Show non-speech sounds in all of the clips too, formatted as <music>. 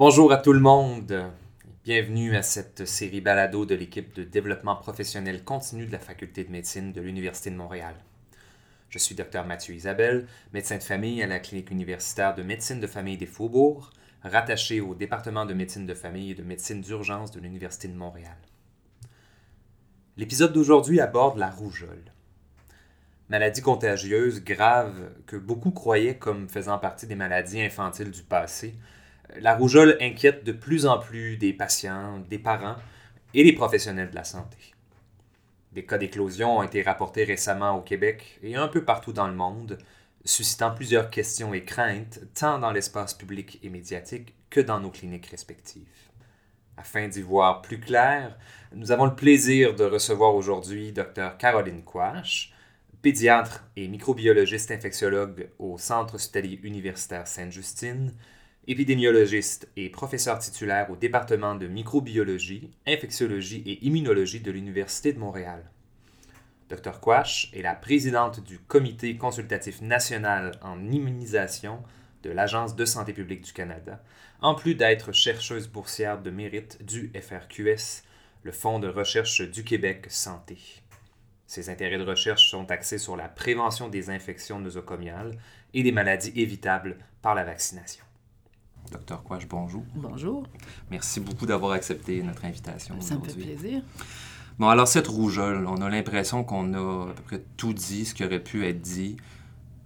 Bonjour à tout le monde. Bienvenue à cette série balado de l'équipe de développement professionnel continu de la Faculté de médecine de l'Université de Montréal. Je suis Dr Mathieu Isabelle, médecin de famille à la clinique universitaire de médecine de famille des Faubourgs, rattaché au département de médecine de famille et de médecine d'urgence de l'Université de Montréal. L'épisode d'aujourd'hui aborde la rougeole. Maladie contagieuse grave que beaucoup croyaient comme faisant partie des maladies infantiles du passé, la rougeole inquiète de plus en plus des patients, des parents et des professionnels de la santé. Des cas d'éclosion ont été rapportés récemment au Québec et un peu partout dans le monde, suscitant plusieurs questions et craintes tant dans l'espace public et médiatique que dans nos cliniques respectives. Afin d'y voir plus clair, nous avons le plaisir de recevoir aujourd'hui Dr Caroline Quash, pédiatre et microbiologiste infectiologue au Centre hospitalier universitaire Sainte-Justine, épidémiologiste et professeur titulaire au département de microbiologie, infectiologie et immunologie de l'Université de Montréal. Dr Quash est la présidente du Comité consultatif national en immunisation de l'Agence de santé publique du Canada, en plus d'être chercheuse boursière de mérite du FRQS, le Fonds de recherche du Québec Santé. Ses intérêts de recherche sont axés sur la prévention des infections nosocomiales et des maladies évitables par la vaccination. Docteur Quash, bonjour. Bonjour. Merci beaucoup d'avoir accepté notre invitation. Ça me fait plaisir. Bon, alors cette rougeole, on a l'impression qu'on a à peu près tout dit ce qui aurait pu être dit.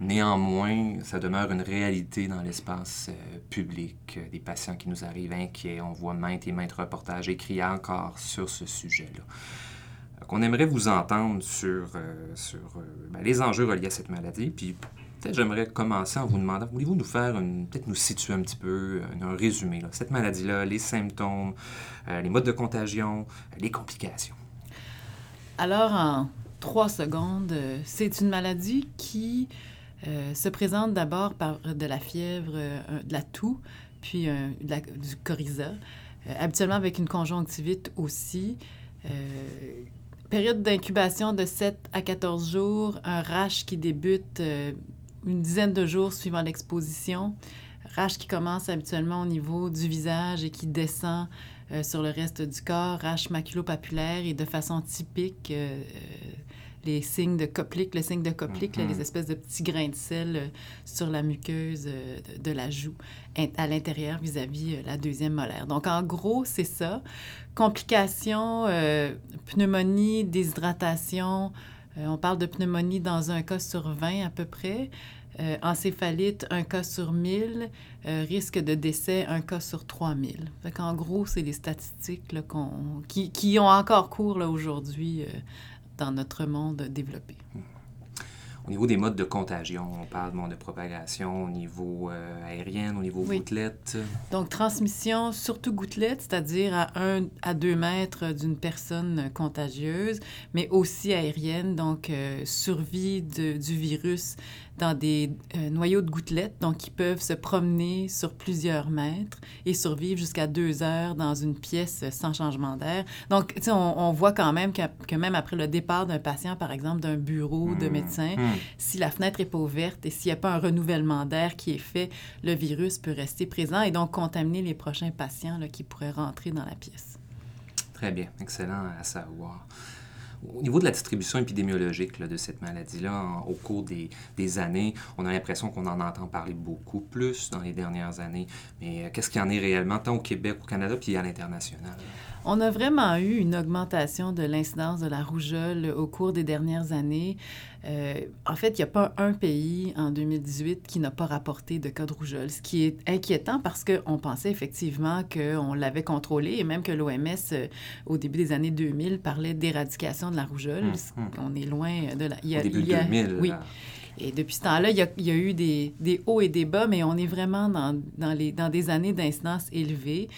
Néanmoins, ça demeure une réalité dans l'espace euh, public. Des patients qui nous arrivent inquiets, on voit maintes et maintes reportages écrits encore sur ce sujet-là. On aimerait vous entendre sur, euh, sur euh, ben, les enjeux reliés à cette maladie, puis j'aimerais commencer en vous demandant, voulez-vous nous faire, peut-être nous situer un petit peu, un, résumé, là, cette maladie-là, les symptômes, euh, les modes de contagion, les complications? Alors, en trois secondes, euh, c'est une maladie qui euh, se présente d'abord par de la fièvre, de la toux, puis du coryza, habituellement avec une conjonctivite aussi. période d'incubation de 7 à 14 jours, un rash qui débute une dizaine de jours suivant l'exposition. Rache qui commence habituellement au niveau du visage et qui descend euh, sur le reste du corps, rache maculopapulaire et de façon typique, euh, euh, les signes de Koplik, le signe de Koplik, les mm-hmm. espèces de petits grains de sel sur la muqueuse de, la joue à l'intérieur vis-à-vis la deuxième molaire. Donc, en gros, c'est ça. Complications, pneumonie, déshydratation, on parle de pneumonie dans un cas sur 20 à peu près. Euh, encéphalite, un cas sur 1000. Euh, risque de décès, un cas sur 3000. Fait en gros, c'est les statistiques qui, ont encore cours aujourd'hui euh, dans notre monde développé. Au niveau des modes de contagion, on parle de propagation au niveau aérien, au niveau gouttelette. Donc, transmission, surtout gouttelette, c'est-à-dire à 1 à 2 mètres d'une personne contagieuse, mais aussi aérienne, donc survie de, du virus dans des euh, noyaux de gouttelettes, donc qui peuvent se promener sur plusieurs mètres et survivre jusqu'à deux heures dans une pièce sans changement d'air. Donc, tu sais, on, on, voit quand même que, que, même après le départ d'un patient, par exemple, d'un bureau de mmh. médecin, mmh. si la fenêtre n'est pas ouverte et s'il n'y a pas un renouvellement d'air qui est fait, le virus peut rester présent et donc contaminer les prochains patients là, qui pourraient rentrer dans la pièce. Très bien, excellent à savoir. Au niveau de la distribution épidémiologique de cette maladie-là, au cours des, années, on a l'impression qu'on en entend parler beaucoup plus dans les dernières années. Mais euh, qu'est-ce qu'il y en est réellement, tant au Québec, au Canada, puis à l'international? On a vraiment eu une augmentation de l'incidence de la rougeole au cours des dernières années. Euh, en fait, il n'y a pas un pays en 2018 qui n'a pas rapporté de cas de rougeole, ce qui est inquiétant parce qu'on pensait effectivement qu'on l'avait contrôlé et même que l'OMS, euh, au début des années 2000, parlait d'éradication de la rougeole. Hum, hum. On est loin de la... Il y a, au début 2000, oui. Et depuis ce temps-là, il, y a, eu des, hauts et des bas, mais on est vraiment dans, les, dans des années d'incidence élevées,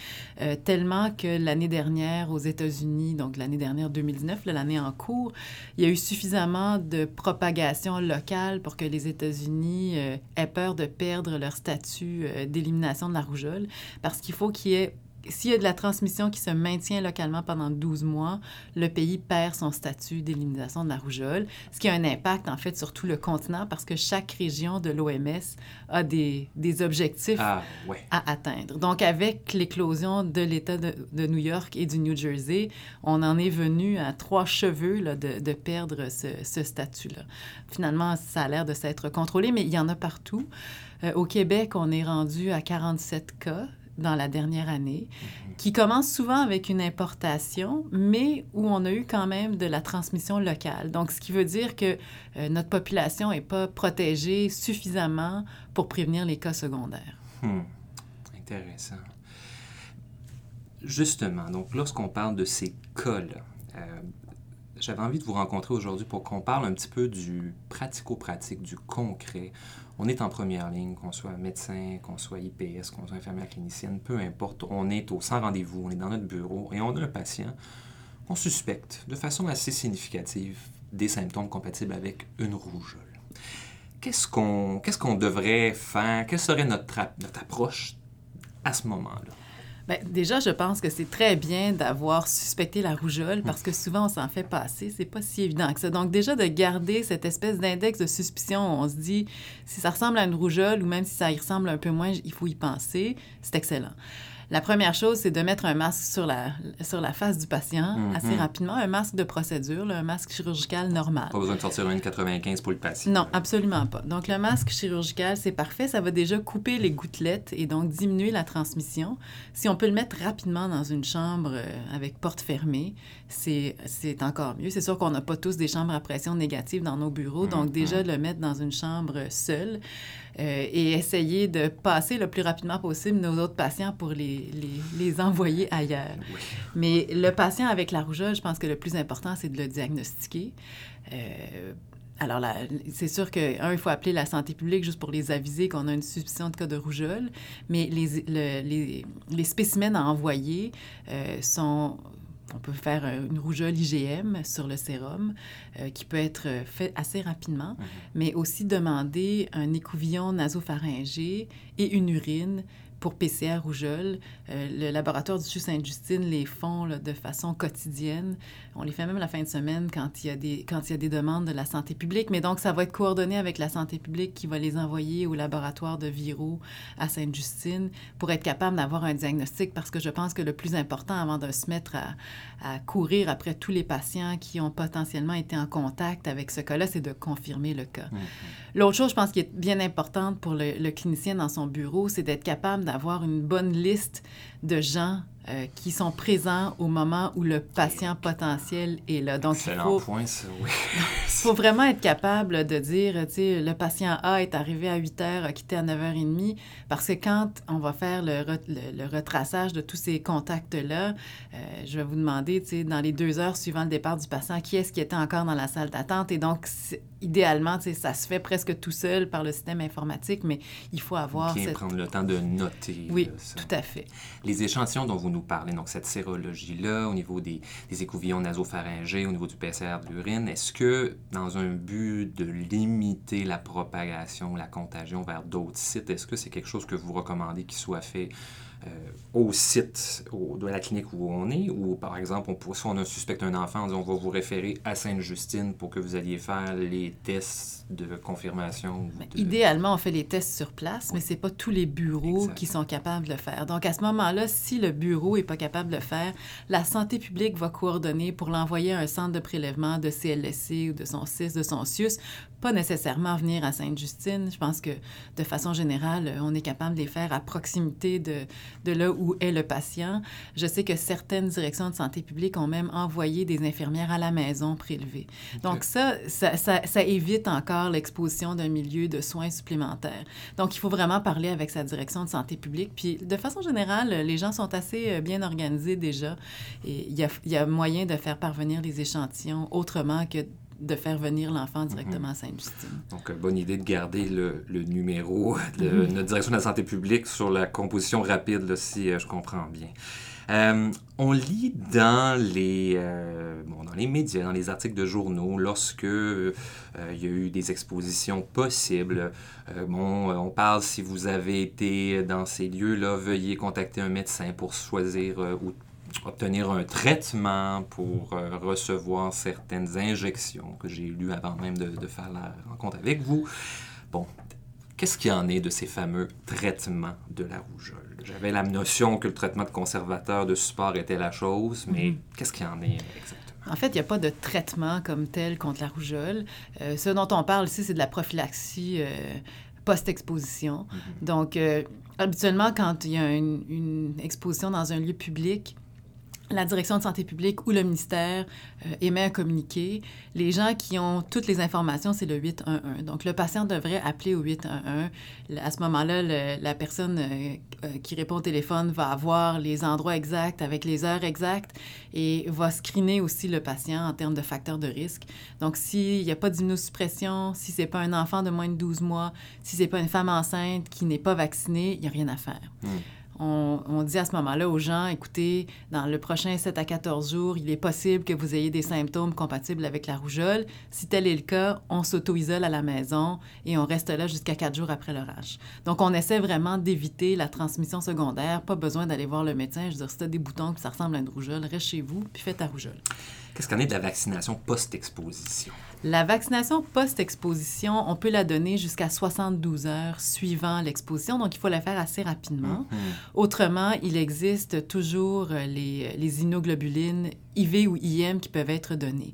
euh, tellement que l'année dernière aux États-Unis, donc l'année dernière 2019, l'année en cours, il y a eu suffisamment de propagation locale pour que les États-Unis euh, aient peur de perdre leur statut euh, d'élimination de la rougeole, parce qu'il faut qu'il y ait s'il y a de la transmission qui se maintient localement pendant 12 mois, le pays perd son statut d'élimination de la rougeole, ce qui a un impact en fait sur tout le continent parce que chaque région de l'OMS a des, des objectifs ah, ouais. à atteindre. Donc avec l'éclosion de l'État de, de, New York et du New Jersey, on en est venu à trois cheveux là, de, de, perdre ce, ce statut-là. Finalement, ça a l'air de s'être contrôlé, mais il y en a partout. Euh, au Québec, on est rendu à 47 cas dans la dernière année, qui commence souvent avec une importation, mais où on a eu quand même de la transmission locale. Donc, ce qui veut dire que euh, notre population n'est pas protégée suffisamment pour prévenir les cas secondaires. Hmm. Intéressant. Justement, donc lorsqu'on parle de ces cas-là, euh, j'avais envie de vous rencontrer aujourd'hui pour qu'on parle un petit peu du pratico-pratique, du concret. On est en première ligne, qu'on soit médecin, qu'on soit IPS, qu'on soit infirmière clinicienne, peu importe. On est au sans rendez-vous, on est dans notre bureau et on a un patient qu'on suspecte de façon assez significative des symptômes compatibles avec une rougeole. Qu'est-ce qu'on devrait faire? Quelle serait notre approche à ce moment-là? Bien, déjà, je pense que c'est très bien d'avoir suspecté la rougeole parce que souvent, on s'en fait passer. C'est pas si évident que ça. Donc, déjà, de garder cette espèce d'index de suspicion où on se dit si ça ressemble à une rougeole ou même si ça y ressemble un peu moins, il faut y penser, c'est excellent. La première chose, c'est de mettre un masque sur la, sur la face du patient Mhm. assez rapidement, un masque de procédure, là, un masque chirurgical normal. Pas besoin de sortir une 95 pour le patient. Non, absolument pas. Donc, le masque chirurgical, c'est parfait. Ça va déjà couper les gouttelettes et donc diminuer la transmission. Si on peut le mettre rapidement dans une chambre euh, avec porte fermée, c'est encore mieux. C'est sûr qu'on n'a pas tous des chambres à pression négative dans nos bureaux. Donc, déjà, le mettre dans une chambre seule et essayer de passer le plus rapidement possible nos autres patients pour les, les, les envoyer ailleurs. Oui. Mais le patient avec la rougeole, je pense que le plus important, c'est de le diagnostiquer. Euh, alors, c'est sûr que, un, il faut appeler la santé publique juste pour les aviser qu'on a une suspicion de cas de rougeole, mais les, le- les, les spécimens à envoyer euh, sont... On peut faire euh, une rougeole IgM sur le sérum, euh, qui peut être euh, fait assez rapidement, Mhm. mais aussi demander un écouvillon nasopharyngé et une urine pour PCR rougeole. Euh, le laboratoire du CHU Sainte-Justine les font là, de façon quotidienne. On les fait même la fin de semaine quand il, y a des, quand il y a des demandes de la santé publique. Mais donc, ça va être coordonné avec la santé publique qui va les envoyer au laboratoire de Viro à Sainte-Justine pour être capable d'avoir un diagnostic parce que je pense que le plus important avant de se mettre à, à courir après tous les patients qui ont potentiellement été en contact avec ce cas-là, c'est de confirmer le cas. Mhm. L'autre chose, je pense, qui est bien importante pour le, le clinicien dans son bureau, c'est d'être capable d'avoir une bonne liste de gens euh, qui sont présents au moment où le patient potentiel est là. Donc, il faut, point, ça, oui. <laughs> faut vraiment être capable de dire, tu sais, le patient A est arrivé à 8 heures, a quitté à 9h30, parce que quand on va faire le, re- le- le retraçage de tous ces contacts-là, euh, je vais vous demander, tu sais, dans les deux heures suivant le départ du patient, qui est-ce qui était encore dans la salle d'attente? Et donc, idéalement, tu sais, ça se fait presque tout seul par le système informatique, mais il faut avoir Ok, cette... prendre le temps de noter. Oui, là, ça. tout à fait. Les échantillons dont vous nous parlez, donc cette sérologie-là, au niveau des, écouvillons nasopharyngés, au niveau du PCR de l'urine, est-ce que, dans un but de limiter la propagation, la contagion vers d'autres sites, est-ce que c'est quelque chose que vous recommandez qui soit fait euh, au site au- de la clinique où on est, ou par exemple, on si on suspecte un enfant, on va vous référer à Sainte-Justine pour que vous alliez faire les tests de confirmation. Ben, de- Idéalement, on fait les tests sur place, mais c'est pas tous les bureaux qui sont capables de le faire. Donc, à ce moment-là, si le bureau est pas capable de le faire, la santé publique va coordonner pour l'envoyer à un centre de prélèvement de CLSC ou de son CIS, de son CIUS, pas nécessairement venir à Sainte-Justine. Je pense que, de façon générale, on est capable de les faire à proximité de, de là où est le patient. Je sais que certaines directions de santé publique ont même envoyé des infirmières à la maison prélever. Donc ça, ça, ça, ça évite encore l'exposition d'un milieu de soins supplémentaires. Donc il faut vraiment parler avec sa direction de santé publique. Puis de façon générale, les gens sont assez euh, bien organisés déjà et il y a, il y a moyen de faire parvenir les échantillons autrement que de faire venir l'enfant directement à Sainte-Justine. Donc, euh, bonne idée de garder le, le numéro de notre direction de la santé publique sur la composition rapide, là, si euh, je comprends bien. Euh, on lit dans les, euh, bon, dans les médias, dans les articles de journaux, lorsque euh, il y a eu des expositions possibles. bon, on parle si vous avez été dans ces lieux-là, veuillez contacter un médecin pour choisir ou obtenir un traitement pour recevoir certaines injections que j'ai lues avant même de, de, faire la rencontre avec vous. Bon, qu'est-ce qu'il y en est de ces fameux traitements de la rougeole? J'avais la notion que le traitement de conservateur de support était la chose, mais mhm. qu'est-ce qu'il y en est exactement? En fait, il n'y a pas de traitement comme tel contre la rougeole. Euh, ce dont on parle ici, c'est de la prophylaxie euh, post-exposition. Mhm. Donc, euh, habituellement, quand il y a une, exposition dans un lieu public, la direction de santé publique ou le ministère euh, émet un communiqué. Les gens qui ont toutes les informations, c'est le 811. Donc, le patient devrait appeler au 811. À ce moment-là, la personne euh, euh, qui répond au téléphone va avoir les endroits exacts avec les heures exactes et va screener aussi le patient en termes de facteurs de risque. Donc, s'il n'y a pas d'immunosuppression, si ce n'est pas un enfant de moins de 12 mois, si ce n'est pas une femme enceinte qui n'est pas vaccinée, il n'y a rien à faire. Hmm on, dit à ce moment-là aux gens, écoutez, dans le prochain 7 à 14 jours, il est possible que vous ayez des symptômes compatibles avec la rougeole. Si tel est le cas, on s'auto-isole à la maison et on reste là jusqu'à 4 jours après l'orage. Donc, on essaie vraiment d'éviter la transmission secondaire. Pas besoin d'aller voir le médecin. Je veux dire, si as des boutons que ça ressemble à une rougeole, reste chez vous puis fais ta rougeole. Qu'est-ce qu'on est de la vaccination post-exposition? La vaccination post-exposition, on peut la donner jusqu'à 72 heures suivant l'exposition, donc il faut la faire assez rapidement. Mhm. Autrement, il existe toujours les, les immunoglobulines IV ou IM qui peuvent être données.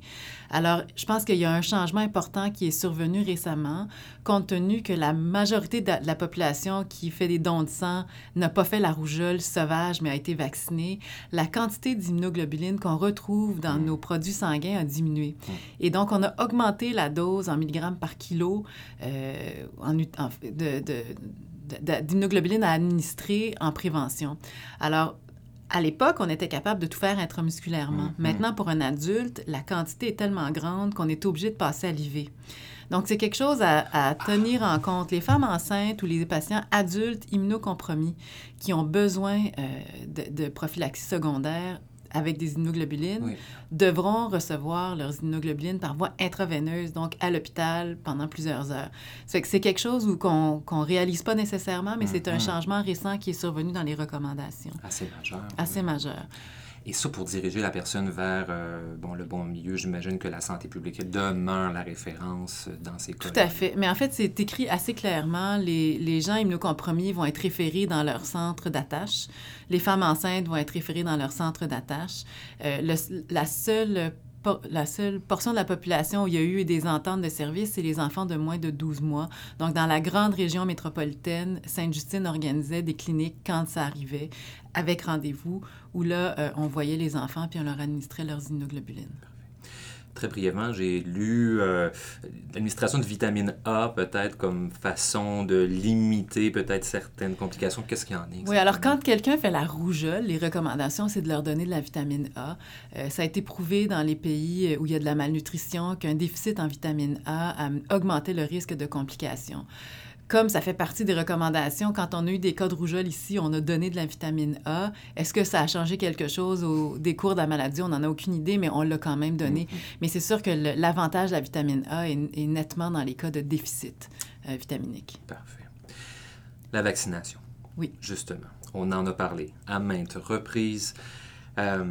Alors, je pense qu'il y a un changement important qui est survenu récemment, compte tenu que la majorité de la population qui fait des dons de sang n'a pas fait la rougeole sauvage, mais a été vaccinée. La quantité d'immunoglobulines qu'on retrouve dans nos produits sanguins a diminué. Et donc, on a augmenté la dose en milligrammes par kilo euh, en, de, d'immunoglobulines à administrer en prévention. Alors, à l'époque, on était capable de tout faire intramusculairement. Mm-hmm. Maintenant, pour un adulte, la quantité est tellement grande qu'on est obligé de passer à l'IV. Donc, c'est quelque chose à, tenir en compte. Les femmes enceintes ou les patients adultes immunocompromis qui ont besoin euh, de, de prophylaxie secondaire avec des immunoglobulines devront recevoir leurs immunoglobulines par voie intraveineuse, donc à l'hôpital pendant plusieurs heures. C'est que c'est quelque chose qu'on ne réalise pas nécessairement, mais c'est un mm-hmm. changement récent qui est survenu dans les recommandations. Assez majeur. Assez majeur. Et ça, pour diriger la personne vers euh, bon, le bon milieu, j'imagine que la santé publique demeure la référence dans ces cas. Tout à fait. Mais en fait, c'est écrit assez clairement. Les, les gens immunocompromis vont être référés dans leur centre d'attache. Les femmes enceintes vont être référées dans leur centre d'attache. Euh, la seule la seule portion de la population où il y a eu des ententes de service, c'est les enfants de moins de 12 mois. Donc, dans la grande région métropolitaine, Sainte-Justine organisait des cliniques quand ça arrivait, avec rendez-vous, où là, euh, on voyait les enfants puis on leur administrait leurs immunoglobulines. Très brièvement, j'ai lu euh, l'administration de vitamine A peut-être comme façon de limiter peut-être certaines complications. Qu'est-ce qu'il y en a? Oui, alors quand quelqu'un fait la rougeole, les recommandations, c'est de leur donner de la vitamine A. Euh, ça a été prouvé dans les pays où il y a de la malnutrition qu'un déficit en vitamine A a augmenté le risque de complications comme ça fait partie des recommandations, quand on a eu des cas de rougeole ici, on a donné de la vitamine A. Est-ce que ça a changé quelque chose au décours de la maladie? On n'en a aucune idée, mais on l'a quand même donné. Mm-hmm. Mais c'est sûr que l'avantage de la vitamine A est, nettement dans les cas de déficit euh, vitaminique. Parfait. La vaccination. Oui. Justement, on en a parlé à maintes reprises. Euh,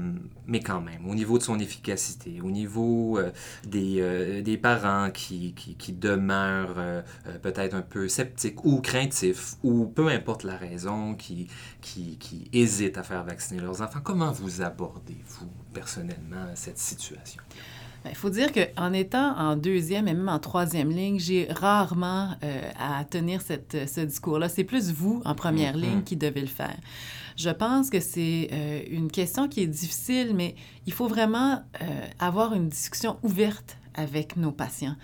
mais quand même, au niveau de son efficacité, au niveau euh, des, euh, des, parents qui, qui, qui demeurent peut-être un peu sceptiques ou craintifs, ou peu importe la raison, qui, qui, qui hésitent à faire vacciner leurs enfants, comment vous abordez, vous, personnellement, cette situation? Ben, il faut dire qu'en étant en deuxième et même en troisième ligne, j'ai rarement à tenir cette, ce discours-là. C'est plus vous, en première mm-hmm. ligne, qui devez le faire. Je pense que c'est euh, une question qui est difficile, mais il faut vraiment euh, avoir une discussion ouverte avec nos patients.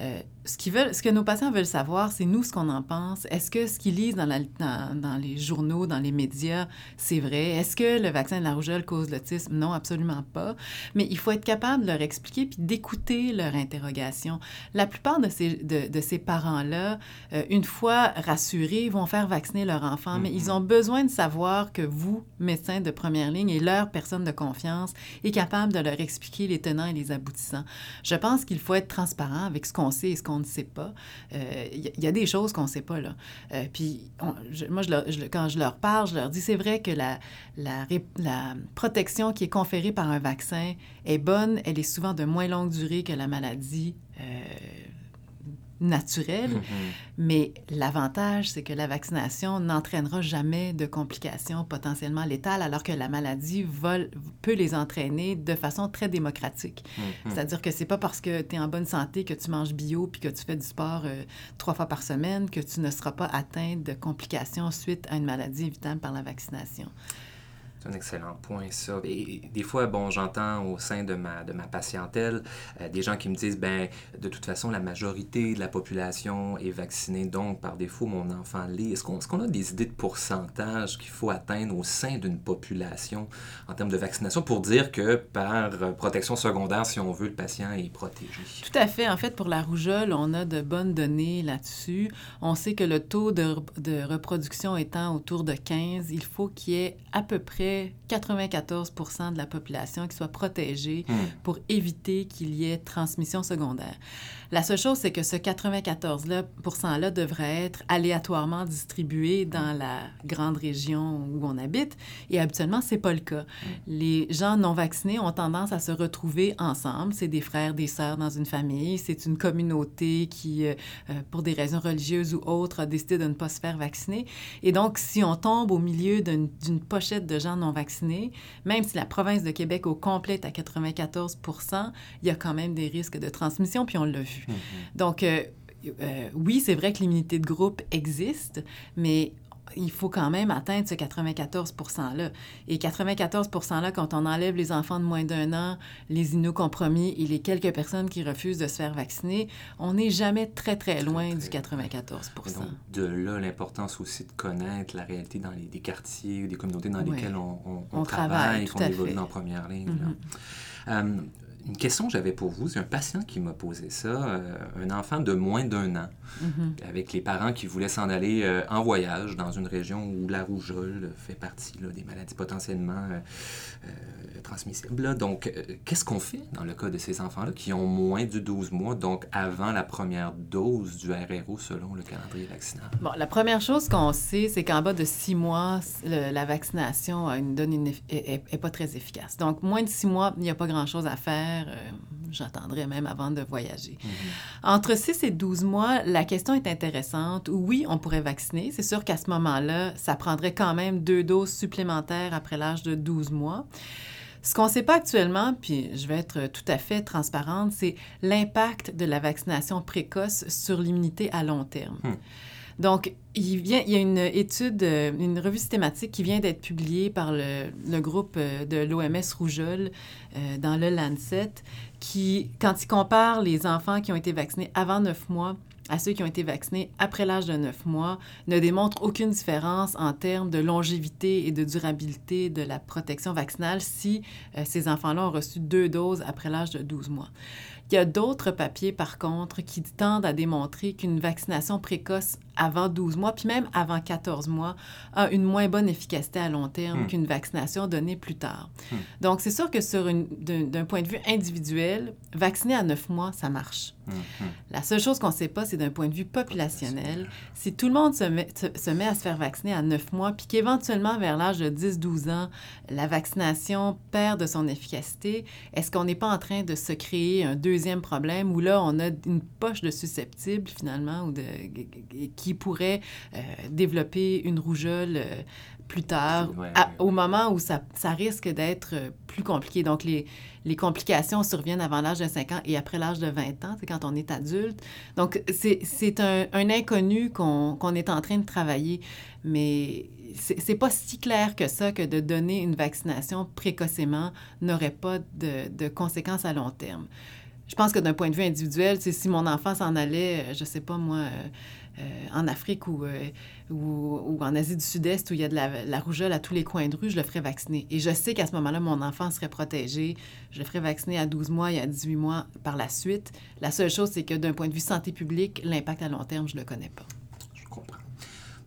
Euh, ce, qu'ils veulent, ce que nos patients veulent savoir, c'est nous ce qu'on en pense. Est-ce que ce qu'ils lisent dans, la, dans, dans, les journaux, dans les médias, c'est vrai? Est-ce que le vaccin de la rougeole cause l'autisme? Non, absolument pas. Mais il faut être capable de leur expliquer puis d'écouter leur interrogation. La plupart de ces, de, de ces parents-là, euh, une fois rassurés, vont faire vacciner leur enfant, mais ils mm-hmm. ont besoin de savoir que vous, médecin de première ligne et leur personne de confiance, est capable de leur expliquer les tenants et les aboutissants. Je pense qu'il faut être transparent avec ce qu'on sait et ce qu'on ne sait pas. Il euh, y, a des choses qu'on ne sait pas, là. Euh, puis, moi, quand je leur parle, je leur dis, c'est vrai que la, protection qui est conférée par un vaccin est bonne, elle est souvent de moins longue durée que la maladie. Euh, naturel. Mm-hmm. Mais l'avantage, c'est que la vaccination n'entraînera jamais de complications potentiellement létales, alors que la maladie peut les entraîner de façon très démocratique. Mm-hmm. C'est-à-dire que c'est pas parce que tu es en bonne santé, que tu manges bio puis que tu fais du sport euh, trois fois par semaine que tu ne seras pas atteint de complications suite à une maladie évitable par la vaccination. Un excellent point, ça. Et des fois, bon, j'entends au sein de ma, de ma patientèle euh, des gens qui me disent, ben, de toute façon, la majorité de la population est vaccinée, donc par défaut, mon enfant l'est. Est-ce qu'on est qu'on a des idées de pourcentage qu'il faut atteindre au sein d'une population en termes de vaccination pour dire que par protection secondaire, si on veut, le patient est protégé? Tout à fait. En fait, pour la rougeole, on a de bonnes données là-dessus. On sait que le taux de, de reproduction étant autour de 15, il faut qu'il y ait à peu près 94% de la population qui soit protégée hmm. pour éviter qu'il y ait transmission secondaire. La seule chose, c'est que ce 94-là devrait être aléatoirement distribué dans la grande région où on habite. Et habituellement, c'est pas le cas. Hmm. Les gens non vaccinés ont tendance à se retrouver ensemble. C'est des frères, des sœurs dans une famille. C'est une communauté qui, euh, euh, pour des raisons religieuses ou autres, a décidé de ne pas se faire vacciner. Et donc, si on tombe au milieu d'une pochette de gens non vaccinés, même si la province de Québec au complet est à 94 il y a quand même des risques de transmission, puis on l'a vu. Mm-hmm. Donc, euh, euh, oui, c'est vrai que l'immunité de groupe existe, mais il faut quand même atteindre ce 94 %-là. Et 94 %-là, quand on enlève les enfants de moins d'un an, les immunocompromis et les quelques personnes qui refusent de se faire vacciner, on n'est jamais très, très loin du 94 donc, De là, l'importance aussi de connaître la réalité dans les, des quartiers ou des communautés dans lesquelles on, on, travaille, qu'on évolue en première ligne. Mm-hmm une question que j'avais pour vous, c'est un patient qui m'a posé ça, euh, un enfant de moins d'un an, mm-hmm. avec les parents qui voulaient s'en aller euh, en voyage dans une région où la rougeole fait partie des maladies potentiellement euh, transmissibles. Donc, qu'est-ce qu'on fait dans le cas de ces enfants-là qui ont moins de 12 mois, donc avant la première dose du RRO selon le calendrier vaccinal? Bon, la première chose qu'on sait, c'est qu'en bas de 6 mois, la vaccination a une donne est, pas très efficace. Donc, moins de 6 mois, il n'y a pas grand-chose à faire euh, j'attendrai même avant de voyager. Mhm. Entre 6 et 12 mois, la question est intéressante. Oui, on pourrait vacciner. C'est sûr qu'à ce moment-là, ça prendrait quand même deux doses supplémentaires après l'âge de 12 mois. Ce qu'on ne sait pas actuellement, puis je vais être tout à fait transparente, c'est l'impact de la vaccination précoce sur l'immunité à long terme. Hmm. Donc, il, y a une étude, euh, une revue systématique qui vient d'être publiée par le, groupe euh, de l'OMS Rougeole euh, dans le Lancet, qui, quand il compare les enfants qui ont été vaccinés avant neuf mois à ceux qui ont été vaccinés après l'âge de neuf mois, ne démontre aucune différence en termes de longévité et de durabilité de la protection vaccinale si ces enfants-là ont reçu deux doses après l'âge de 12 mois. Il y a d'autres papiers, par contre, qui tendent à démontrer qu'une vaccination précoce avant 12 mois, puis même avant 14 mois, a une moins bonne efficacité à long terme hmm. qu'une vaccination donnée plus tard. Hmm. Donc, c'est sûr que sur d'un point de vue individuel, vacciner à 9 mois, ça marche. Hmm, La seule chose qu'on ne sait pas, c'est d'un point de vue populationnel, si tout le monde se met, se, met à se faire vacciner à 9 mois, puis qu'éventuellement, vers l'âge de 10-12 ans, la vaccination perd de son efficacité, est-ce qu'on n'est pas en train de se créer un deuxième problème où là, on a une poche de susceptibles, finalement, ou de, qui qui pourrait euh, développer une rougeole euh, plus tard, au moment où ça, ça risque d'être euh, plus compliqué. Donc, les, les, complications surviennent avant l'âge de 5 ans et après l'âge de 20 ans, c'est quand on est adulte. Donc, c'est un, un, inconnu qu'on est en train de travailler, mais c'est pas si clair que ça que de donner une vaccination précocement n'aurait pas de, de conséquences à long terme. je pense que d'un point de vue individuel, si mon enfant s'en allait, je sais pas moi, en Afrique ou, ou, en Asie du Sud-Est où il y a de la, rougeole à tous les coins de rue, je le ferais vacciner. Et je sais qu'à ce moment-là, mon enfant serait protégé. Je le ferais vacciner à 12 mois et à 18 mois par la suite. La seule chose, c'est que d'un point de vue santé publique, l'impact à long terme, je ne le connais pas. Je comprends.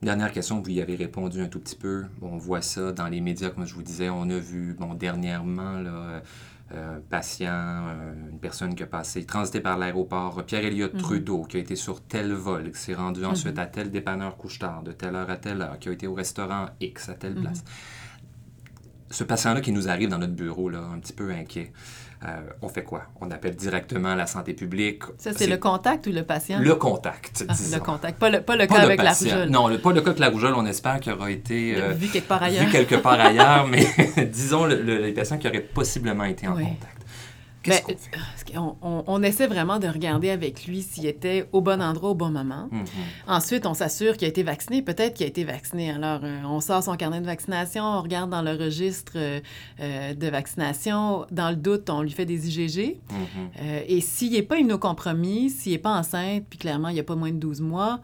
Dernière question, vous y avez répondu un tout petit peu. on voit ça dans les médias, comme je vous disais. On a vu, bon, dernièrement, là, euh, patient, euh, une personne qui a passé, transité par l'aéroport, Pierre-Éliott mhm. Trudeau, qui a été sur tel vol, qui s'est rendu ensuite mhm. à tel dépanneur couche-tard, de telle heure à telle heure, qui a été au restaurant X à telle mhm. place. Ce patient-là qui nous arrive dans notre bureau, là, un petit peu inquiet, euh, on fait quoi? On appelle directement la santé publique. Ça, c'est le contact ou le patient? Le contact, ah, Le contact, pas le, pas le cas avec la rougeole. Non, pas le cas avec la rougeole, on espère qu'il aura été... Euh, vu quelque part ailleurs. Vu quelque part ailleurs, <laughs> mais <laughs> disons les patients qui auraient possiblement été en contact. Ben, on, on, essaie vraiment de regarder avec lui s'il était au bon endroit au bon moment. Mm-hmm. Ensuite, on s'assure qu'il a été vacciné. Peut-être qu'il a été vacciné. Alors, euh, on sort son carnet de vaccination, on regarde dans le registre euh, euh, de vaccination. Dans le doute, on lui fait des IgG. Mm-hmm. et s'il n'est pas immunocompromis, s'il n'est pas enceinte, puis clairement, il n'y a pas moins de 12 mois,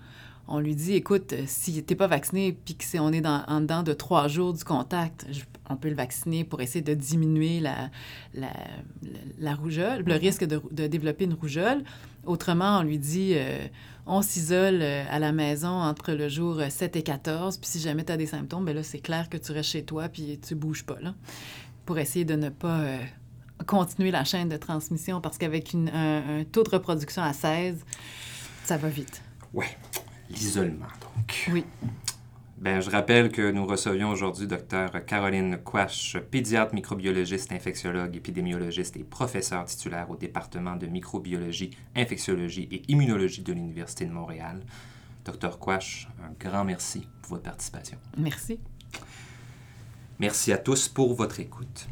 on lui dit, écoute, si tu n'es pas vacciné, puis qu'on est dans, en dedans de trois jours du contact, on peut le vacciner pour essayer de diminuer la, la, rougeole, le mhm. risque de, de, développer une rougeole. Autrement, on lui dit, euh, on s'isole euh, à la maison entre le jour 7 et 14, puis si jamais tu as des symptômes, ben là, c'est clair que tu restes chez toi, puis tu bouges pas, là, pour essayer de ne pas... Euh, continuer la chaîne de transmission parce qu'avec un, un, taux de reproduction à 16, ça va vite. Oui, l'isolement, donc. Oui. Ben, je rappelle que nous recevions aujourd'hui Dr Caroline Quash, pédiatre microbiologiste, infectiologue, épidémiologiste et professeur titulaire au département de microbiologie, infectiologie et immunologie de l'Université de Montréal. Dr Quash, un grand merci pour votre participation. Merci. Merci à tous pour votre écoute.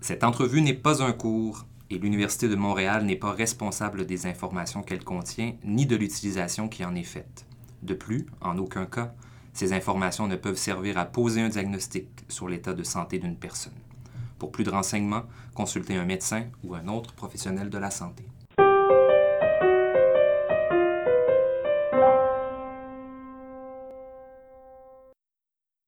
Cette entrevue n'est pas un cours et l'Université de Montréal n'est pas responsable des informations qu'elle contient ni de l'utilisation qui en est faite. De plus, en aucun cas, ces informations ne peuvent servir à poser un diagnostic sur l'état de santé d'une personne. Pour plus de renseignements, consultez un médecin ou un autre professionnel de la santé.